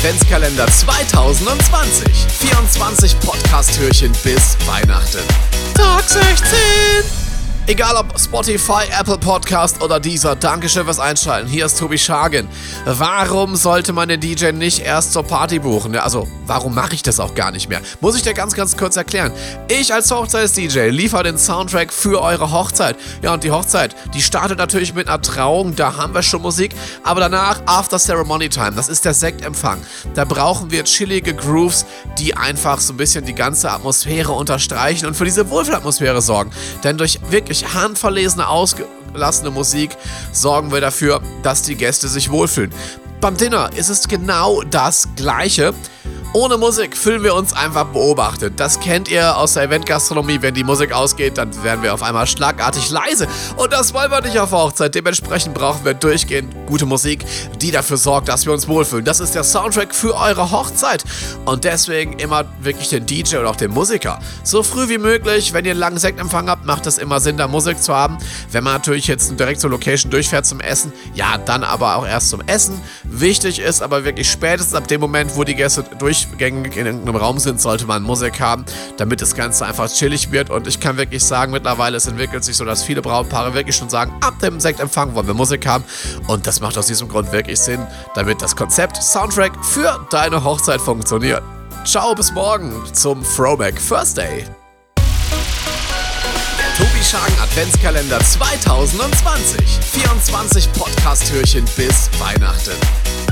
Adventskalender 2020. 24 Podcast-Türchen bis Weihnachten. Tag 16. Egal ob Spotify, Apple Podcast oder dieser, Dankeschön fürs Einschalten. Hier ist Tobi Schagen. Warum sollte man den DJ nicht erst zur Party buchen? Also, warum mache ich das auch gar nicht mehr? Muss ich dir ganz, ganz kurz erklären. Ich als Hochzeits-DJ liefere den Soundtrack für eure Hochzeit. Ja, und die Hochzeit, die startet natürlich mit einer Trauung, da haben wir schon Musik. Aber danach After Ceremony Time, das ist der Sektempfang. Da brauchen wir chillige Grooves, die einfach so ein bisschen die ganze Atmosphäre unterstreichen und für diese Wohlfühlatmosphäre sorgen. Denn durch wirklich durch handverlesene, ausgelassene Musik sorgen wir dafür, dass die Gäste sich wohlfühlen. Beim Dinner ist es genau das Gleiche. Ohne Musik fühlen wir uns einfach beobachtet. Das kennt ihr aus der Eventgastronomie. Wenn die Musik ausgeht, dann werden wir auf einmal schlagartig leise. Und das wollen wir nicht auf Hochzeit. Dementsprechend brauchen wir durchgehend gute Musik, die dafür sorgt, dass wir uns wohlfühlen. Das ist der Soundtrack für eure Hochzeit. Und deswegen immer wirklich den DJ oder auch den Musiker. So früh wie möglich, wenn ihr einen langen Sektempfang habt, macht es immer Sinn, da Musik zu haben. Wenn man natürlich jetzt direkt zur Location durchfährt zum Essen, ja, dann aber auch erst zum Essen. Wichtig ist aber wirklich spätestens ab dem Moment, wo die Gäste durch durchgängig in irgendeinem Raum sind, sollte man Musik haben, damit das Ganze einfach chillig wird. Und ich kann wirklich sagen, mittlerweile es entwickelt sich so, dass viele Brautpaare wirklich schon sagen, ab dem Sektempfang wollen wir Musik haben. Und das macht aus diesem Grund wirklich Sinn, damit das Konzept Soundtrack für deine Hochzeit funktioniert. Ciao, bis morgen zum Throwback First Day. Tobi Schagen Adventskalender 2020. 24 Podcast-Türchen bis Weihnachten.